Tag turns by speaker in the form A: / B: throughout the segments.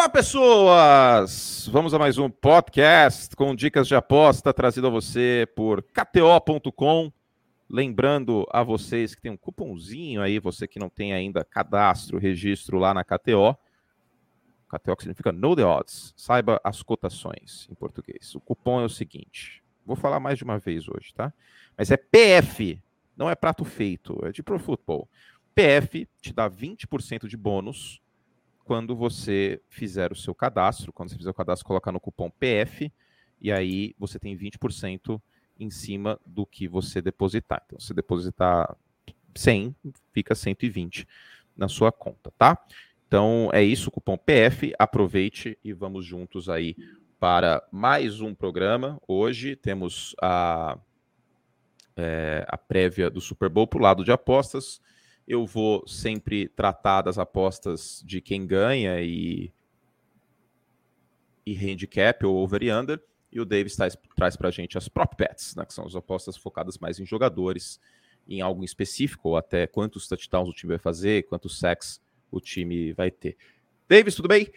A: Olá, pessoas! Vamos a mais um podcast com dicas de aposta trazido a você por KTO.com. Lembrando a vocês que tem um cupomzinho aí, você que não tem ainda cadastro, registro lá na KTO. KTO que significa Know the Odds. Saiba as cotações em português. O cupom é o seguinte: vou falar mais de uma vez hoje, tá? Mas é PF, não é prato feito, é de Pro Football. PF te dá 20% de bônus quando você fizer o seu cadastro. Quando você fizer o cadastro, colocar no cupom PF e aí você tem 20% em cima do que você depositar. Então, se depositar 100, fica 120 na sua conta, tá? Então, é isso, cupom PF, aproveite e vamos juntos aí para mais um programa. Hoje temos a, é, a prévia do Super Bowl para o lado de apostas. Eu vou sempre tratar das apostas de quem ganha e, e handicap ou over e under. E o Davis traz, traz para a gente as prop bets, né, que são as apostas focadas mais em jogadores, em algo específico, ou até quantos touchdowns o time vai fazer, quantos sacks o time vai ter. Davis, tudo bem?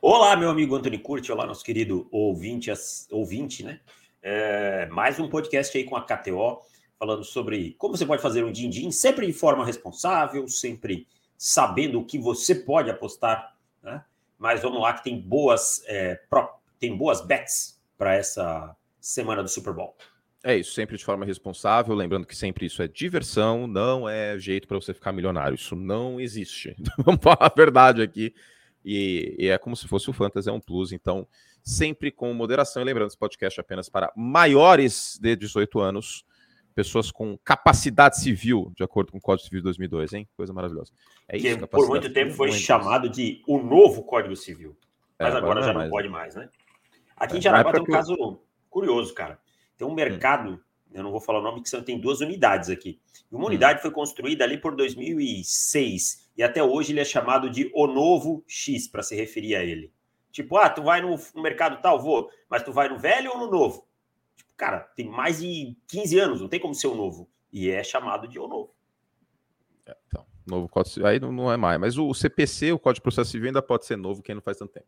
B: Olá, meu amigo Antônio Curti, olá, nosso querido ouvinte, ouvinte né? É, mais um podcast aí com a KTO, falando sobre como você pode fazer um din-din, sempre de forma responsável, sempre sabendo o que você pode apostar, né? Mas vamos lá que tem boas, é, tem boas bets para essa semana do Super Bowl.
A: É isso, sempre de forma responsável, lembrando que sempre isso é diversão, não é jeito para você ficar milionário, isso não existe. Vamos falar a verdade aqui. E, e, é como se fosse o Fantasy, é um plus. Então, sempre com moderação. E lembrando, esse podcast é apenas para maiores de 18 anos, pessoas com capacidade civil, de acordo com o Código Civil de 2002, hein? Coisa maravilhosa.
B: É isso, que por muito tempo foi chamado de o novo Código Civil. Mas é, agora, agora, já não, não pode mais, né? Aqui é, em Jaraguá tem um caso curioso, cara. Tem um hum. mercado, hum. eu não vou falar o nome, que tem duas unidades aqui. Uma hum. unidade foi construída ali por 2006 e até hoje ele é chamado de o novo X para se referir a ele. Tipo, ah, tu vai no, mercado tal, vou, mas tu vai no velho ou no novo? Cara, tem mais de 15 anos, não tem como ser o novo. E é chamado de o novo.
A: É, então, novo código aí não, não, é mais. Mas o CPC, o Código de Processo Civil, ainda pode ser novo, quem não faz tanto tempo.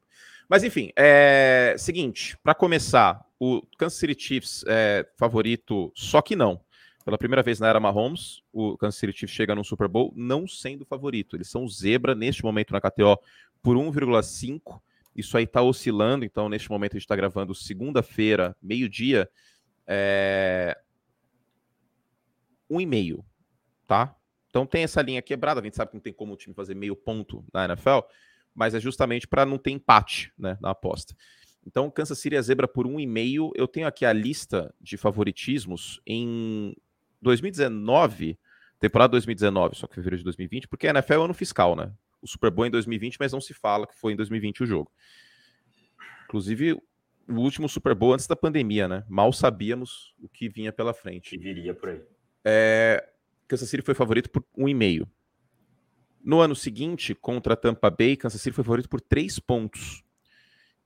A: Mas enfim, é seguinte, para começar, o Kansas City Chiefs é favorito, só que não. Pela primeira vez na era Mahomes, o Kansas City Chiefs chega no Super Bowl não sendo favorito. Eles são zebra neste momento na KTO por 1,5. Isso aí está oscilando, então neste momento a gente está gravando segunda-feira, meio-dia, é... 1,5, tá? Então tem essa linha quebrada, a gente sabe que não tem como o time fazer meio ponto na NFL, mas é justamente para não ter empate né, na aposta. Então, Kansas City é zebra por 1,5. Eu tenho aqui a lista de favoritismos em 2019, temporada 2019, só que fevereiro de 2020, porque a NFL é ano fiscal, né? O Super Bowl é em 2020, mas não se fala que foi em 2020 o jogo. Inclusive, o último Super Bowl antes da pandemia, né? Mal sabíamos o que vinha pela frente. Que
B: viria por aí.
A: É, Kansas City foi favorito por 1,5. No ano seguinte, contra Tampa Bay, Kansas City foi favorito por 3 pontos.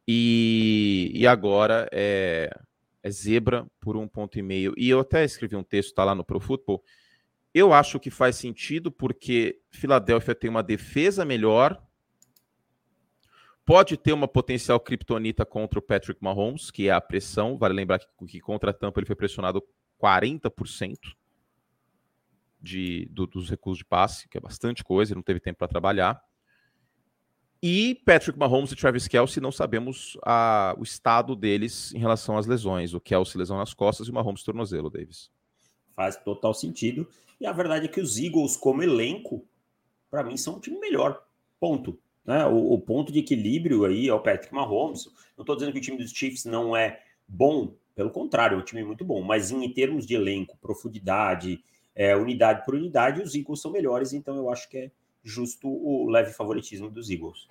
A: E, e agora é, é zebra por um ponto e meio. E eu até escrevi um texto, tá lá no Pro Football. Eu acho que faz sentido porque Filadélfia tem uma defesa melhor, pode ter uma potencial criptonita contra o Patrick Mahomes, que é a pressão. Vale lembrar que, que contra a Tampa ele foi pressionado 40% de, do, dos recursos de passe, que é bastante coisa, ele não teve tempo para trabalhar. E Patrick Mahomes e Travis Kelsey, não sabemos a, o estado deles em relação às lesões. O Kelsey lesão nas costas e o Mahomes tornozelo, Davis.
B: Faz total sentido. E a verdade é que os Eagles, como elenco, para mim, são um time melhor. Ponto. Né? O, o, ponto de equilíbrio aí é o Patrick Mahomes. Não estou dizendo que o time dos Chiefs não é bom, pelo contrário, é um time muito bom. Mas em, termos de elenco, profundidade, é, unidade por unidade, os Eagles são melhores. Então eu acho que é justo o leve favoritismo dos Eagles.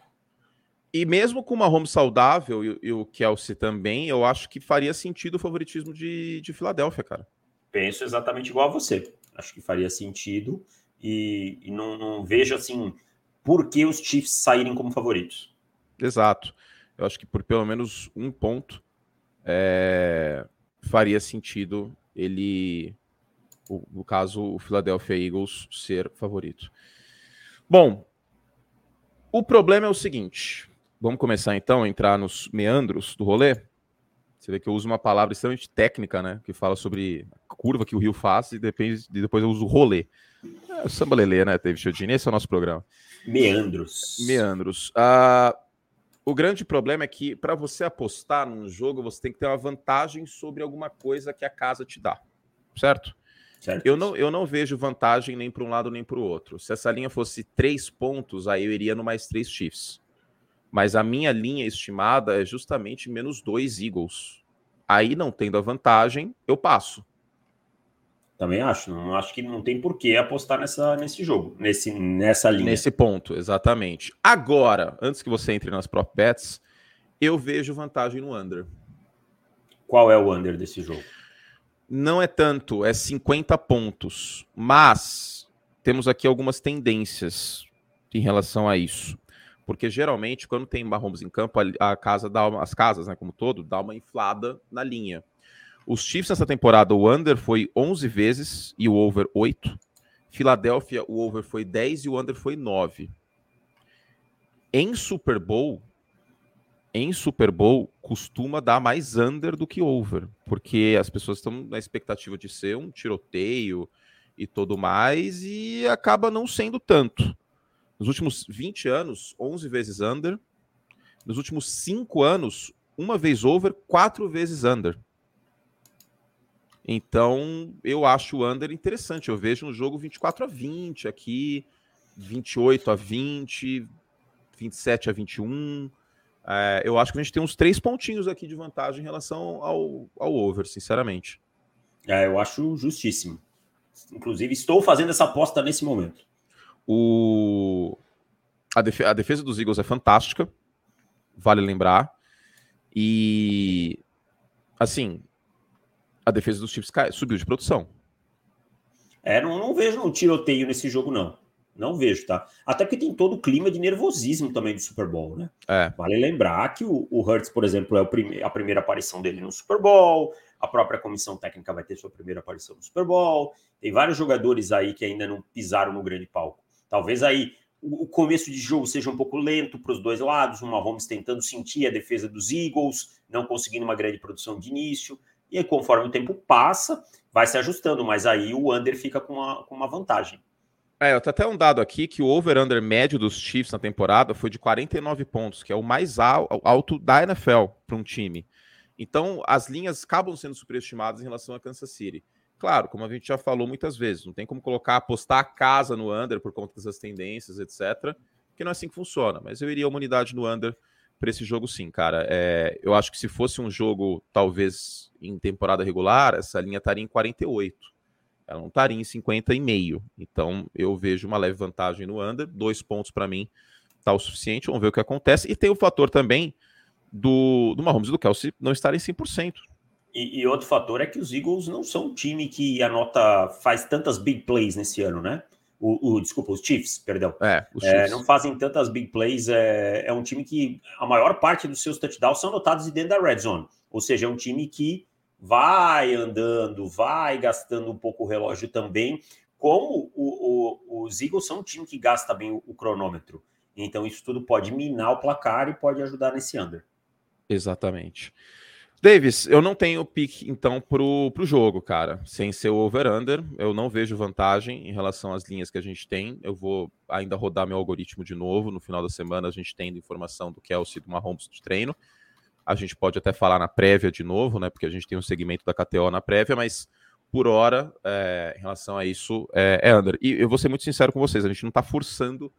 A: E mesmo com uma home saudável e, e, o Kelsey também, eu acho que faria sentido o favoritismo de, de Filadélfia, cara.
B: Penso exatamente igual a você. Acho que faria sentido e, e não, não, vejo assim por que os Chiefs saírem como favoritos.
A: Exato. Eu acho que por pelo menos um ponto é, faria sentido ele, o, no caso, o Philadelphia Eagles ser favorito. Bom, o problema é o seguinte: Vamos começar então a entrar nos meandros do rolê? Você vê que eu uso uma palavra extremamente técnica, né? Que fala sobre a curva que o rio faz e depois, depois eu uso rolê. É o samba lelê, né, David Chiodini? Esse é o nosso programa.
B: Meandros.
A: Meandros. Ah, o grande problema é que para você apostar num jogo, você tem que ter uma vantagem sobre alguma coisa que a casa te dá. Certo? certo. Eu, não, eu não vejo vantagem nem para um lado nem para o outro. Se essa linha fosse três pontos, aí eu iria no mais três Chiefs mas a minha linha estimada é justamente menos dois Eagles. Aí, não tendo a vantagem, eu passo.
B: Também acho. Não acho que não tem por que apostar nessa, nesse jogo, nesse, nessa linha.
A: Nesse ponto, exatamente. Agora, antes que você entre nas prop bets, eu vejo vantagem no under.
B: Qual é o under desse jogo?
A: Não é tanto, é 50 pontos. Mas temos aqui algumas tendências em relação a isso porque geralmente quando tem Mahomes em campo, a, casa dá uma, as casas, né, como todo, dá uma inflada na linha. Os Chiefs nessa temporada, o under foi 11 vezes e o over 8. Filadélfia, o over foi 10 e o under foi 9. Em Super Bowl, em Super Bowl costuma dar mais under do que over, porque as pessoas estão na expectativa de ser um tiroteio e tudo mais e acaba não sendo tanto. Nos últimos 20 anos, 11 vezes under. Nos últimos 5 anos, uma vez over, quatro vezes under. Então, eu acho o under interessante. Eu vejo no jogo 24 a 20 aqui, 28 a 20, 27 a 21. É, eu acho que a gente tem uns três pontinhos aqui de vantagem em relação ao, ao over, sinceramente.
B: É, eu acho justíssimo. Inclusive, estou fazendo essa aposta nesse momento.
A: O... A, def... a defesa dos Eagles é fantástica, vale lembrar. E, assim, a defesa dos Chiefs cai... subiu de produção.
B: É, não, não vejo um tiroteio nesse jogo, não. Não vejo, tá? Até porque tem todo o clima de nervosismo também do Super Bowl, né? É. Vale lembrar que o, o Hurts, por exemplo, é prime... a primeira aparição dele no Super Bowl, a própria comissão técnica vai ter sua primeira aparição no Super Bowl. Tem vários jogadores aí que ainda não pisaram no grande palco. Talvez aí o começo de jogo seja um pouco lento para os dois lados, o Mahomes tentando sentir a defesa dos Eagles, não conseguindo uma grande produção de início, e aí, conforme o tempo passa, vai se ajustando, mas aí o under fica com uma, com uma vantagem.
A: É, eu tenho até um dado aqui que o over-under médio dos Chiefs na temporada foi de 49 pontos, que é o mais alto da NFL para um time. Então, as linhas acabam sendo superestimadas em relação a Kansas City. Claro, como a gente já falou muitas vezes, não tem como colocar, apostar a casa no under por conta dessas tendências, etc. Que não é assim que funciona. Mas eu iria uma unidade no under para esse jogo, sim, cara. É, eu acho que se fosse um jogo, talvez em temporada regular, essa linha estaria em 48. Ela não estaria em 50 e meio. Então eu vejo uma leve vantagem no under. Dois pontos para mim tá o suficiente. Vamos ver o que acontece. E tem o fator também do, do Mahomes e do Kelsey não estarem 100%.
B: E, e, outro fator é que os Eagles não são um time que anota, faz tantas big plays nesse ano, né? O, o desculpa, os Chiefs, perdão. É, os é, Chiefs. não fazem tantas big plays. É, é um time que a maior parte dos seus touchdowns são anotados dentro da red zone. Ou seja, é um time que vai andando, vai gastando um pouco o relógio também. Como o, o, os Eagles são um time que gasta bem o, o cronômetro. Então, isso tudo pode minar o placar e pode ajudar nesse under.
A: Exatamente. Davis, eu não tenho pique, então, pro, pro jogo, cara. Sem ser o over-under, eu não vejo vantagem em relação às linhas que a gente tem. Eu vou ainda rodar meu algoritmo de novo. No final da semana, a gente tem informação do Kelsey do Mahomes de treino. A gente pode até falar na prévia de novo, né? Porque a gente tem um segmento da KTO na prévia, mas por hora, é, em relação a isso, é, é under. E eu vou ser muito sincero com vocês, a gente não tá forçando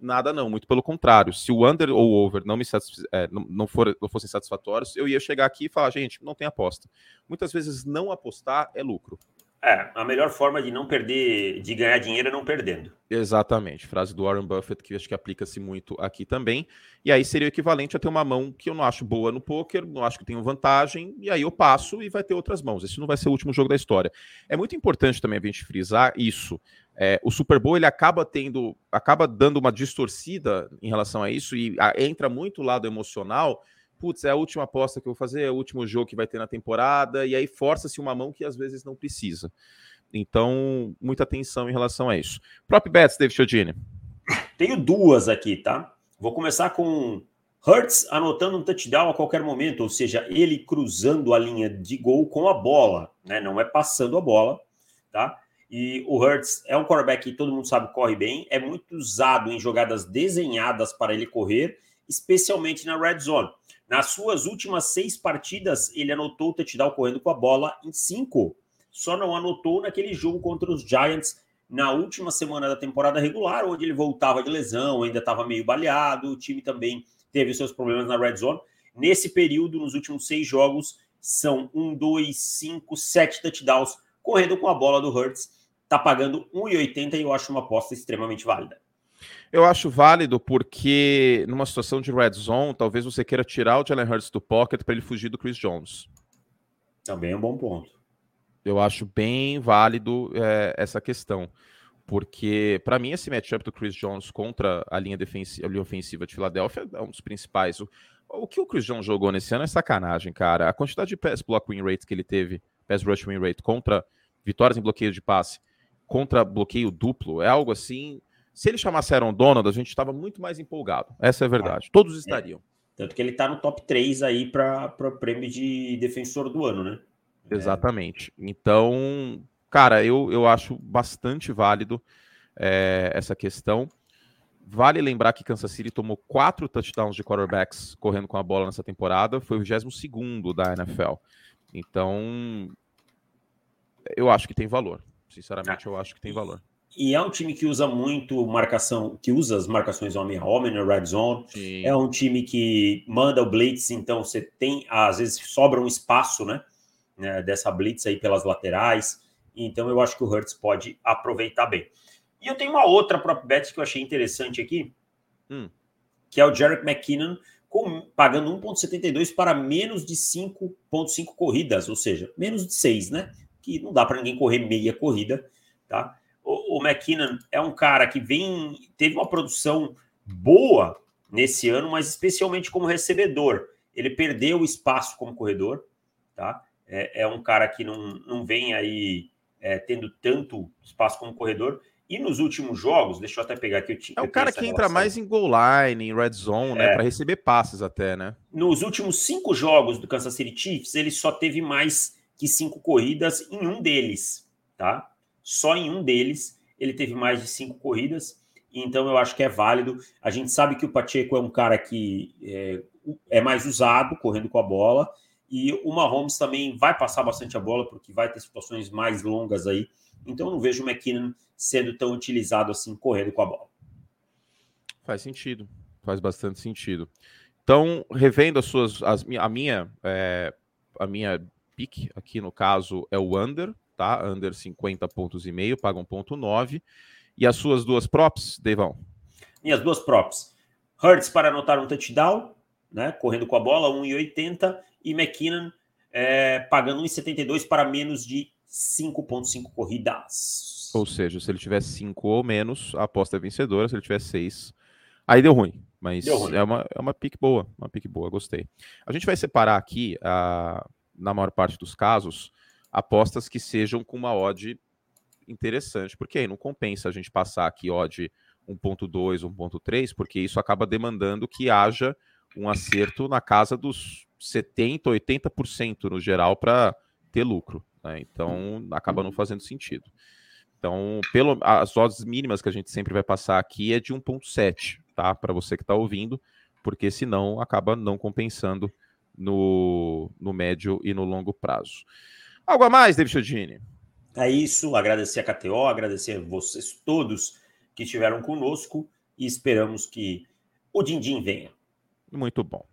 A: nada não, muito pelo contrário. Se o under ou o over não me é, não, não, for, não fossem satisfatórios, eu ia chegar aqui e falar, gente, não tem aposta. Muitas vezes não apostar é lucro.
B: É, a melhor forma de não perder, de ganhar dinheiro é não perdendo.
A: Exatamente, frase do Warren Buffett que acho que aplica-se muito aqui também. E aí seria o equivalente a ter uma mão que eu não acho boa no poker, não acho que tenho vantagem, e aí eu passo e vai ter outras mãos. Esse não vai ser o último jogo da história. É muito importante também a gente frisar isso. É, o Super Bowl ele acaba tendo, acaba dando uma distorcida em relação a isso e a, entra muito o lado emocional putz, é a última aposta que eu vou fazer, é o último jogo que vai ter na temporada, e aí força-se uma mão que às vezes não precisa. Então, muita atenção em relação a isso. Prop bets, David Chiodini.
B: Tenho duas aqui, tá? Vou começar com Hurts anotando um touchdown a qualquer momento, ou seja, ele cruzando a linha de gol com a bola, né? Não é passando a bola, tá? E o Hurts é um quarterback que todo mundo sabe corre bem, é muito usado em jogadas desenhadas para ele correr, especialmente na red zone. Nas suas últimas seis partidas, ele anotou o touchdown correndo com a bola em cinco. Só não anotou naquele jogo contra os Giants na última semana da temporada regular, onde ele voltava de lesão, ainda estava meio baleado, o time também teve seus problemas na red zone. Nesse período, nos últimos seis jogos, são um, dois, cinco, sete touchdowns correndo com a bola do Hurts. Tá pagando 1,80 e eu acho uma aposta extremamente válida.
A: Eu acho válido porque numa situação de red zone, talvez você queira tirar o Jalen Hurts do pocket para ele fugir do Chris Jones.
B: Também é um bom ponto.
A: Eu acho bem válido é, essa questão. Porque, para mim, esse matchup do Chris Jones contra a linha, defensiva, a linha ofensiva de Filadélfia é um dos principais. O, o, que o Chris Jones jogou nesse ano é sacanagem, cara. A quantidade de pass block win rate que ele teve, pass rush win rate, contra vitórias em bloqueio de passe, contra bloqueio duplo, é algo assim. Se ele chamasse Aaron Donald, a gente estava muito mais empolgado. Essa é a verdade. Todos estariam.
B: É. Tanto que ele está no top 3 aí para o prêmio de defensor do ano, né?
A: Exatamente. Então, Cara, eu, eu acho bastante válido é, essa questão. Vale lembrar que Kansas City tomou quatro touchdowns de quarterbacks correndo com a bola nessa temporada, foi o 22 da NFL. Então, eu acho que tem valor. Sinceramente, eu acho que tem valor.
B: E é um time que usa muito marcação, que usa as marcações homem a homem na red zone. Sim. É um time que manda o blitz, então você tem, às vezes sobra um espaço, né, né dessa blitz aí pelas laterais. Então eu acho que o Hertz pode aproveitar bem. E eu tenho uma outra prop bet que eu achei interessante aqui, hum. que é o Jarek McKinnon com, pagando 1,72 para menos de 5,5 corridas, ou seja, menos de 6, né? Que não dá para ninguém correr meia corrida, tá? O, o McKinnon é um cara que vem, teve uma produção boa nesse ano, mas especialmente como recebedor. Ele perdeu espaço como corredor, tá? É, é um cara que não, não vem aí é, tendo tanto espaço como corredor. E nos últimos jogos, deixa eu até pegar aqui.
A: Eu, é o cara que relação. entra mais em goal line, em red zone, né, é, né? Para receber passes até, né?
B: Nos últimos cinco jogos do Kansas City Chiefs, ele só teve mais que cinco corridas em um deles, tá? Só em um deles ele teve mais de cinco corridas. Então eu acho que é válido. A gente sabe que o Pacheco é um cara que é, é mais usado correndo com a bola. E o Mahomes também vai passar bastante a bola, porque vai ter situações mais longas aí. Então, eu não vejo o McKinnon sendo tão utilizado assim, correndo com a bola.
A: Faz sentido, faz bastante sentido. Então, revendo as suas, as, a minha, é, a minha pick aqui no caso é o under, tá? Under 50 pontos e meio, paga 1.9. E as suas duas props, Devão?
B: Minhas duas props. Hurts para anotar um touchdown, né? Correndo com a bola, 1,80 e McKinnon é, pagando 1,72 para menos de 5,5 corridas.
A: Ou seja, se ele tiver 5 ou menos, a aposta é vencedora. Se ele tiver 6, aí deu ruim. Mas deu ruim. é uma, é uma pique boa, uma pique boa, gostei. A gente vai separar aqui, a, na maior parte dos casos, apostas que sejam com uma odd interessante, porque aí não compensa a gente passar aqui odd 1.2, 1.3, porque isso acaba demandando que haja um acerto na casa dos 70%, 80% no geral para ter lucro. Né? Então, acaba não fazendo sentido. Então, pelo, as odds mínimas que a gente sempre vai passar aqui é de 1,7, tá? Para você que está ouvindo, porque senão acaba não compensando no, no médio e no longo prazo. Algo a mais, David Chodini?
B: É isso, agradecer a KTO, agradecer a vocês todos que estiveram conosco e esperamos que o Dindim venha.
A: Muito bom.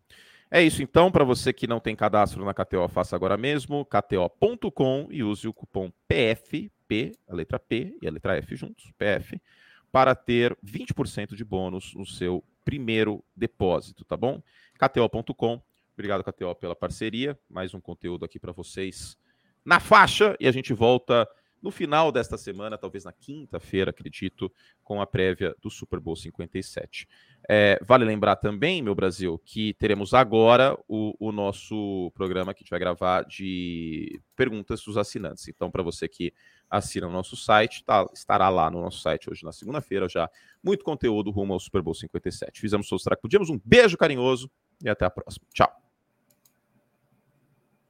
A: É isso então, para você que não tem cadastro na KTO, faça agora mesmo, kto.com e use o cupom PFP, a letra P e a letra F juntos, PF, para ter 20% de bônus no seu primeiro depósito, tá bom? kto.com. Obrigado KTO pela parceria, mais um conteúdo aqui para vocês na faixa e a gente volta no final desta semana, talvez na quinta-feira, acredito, com a prévia do Super Bowl 57. É, vale lembrar também, meu Brasil, que teremos agora o, o, nosso programa que a gente vai gravar de perguntas dos assinantes. Então, para você que assina o nosso site, tá, estará lá no nosso site hoje na segunda-feira já. Muito conteúdo rumo ao Super Bowl 57. Fizemos o que podíamos. Um beijo carinhoso e até a próxima. Tchau.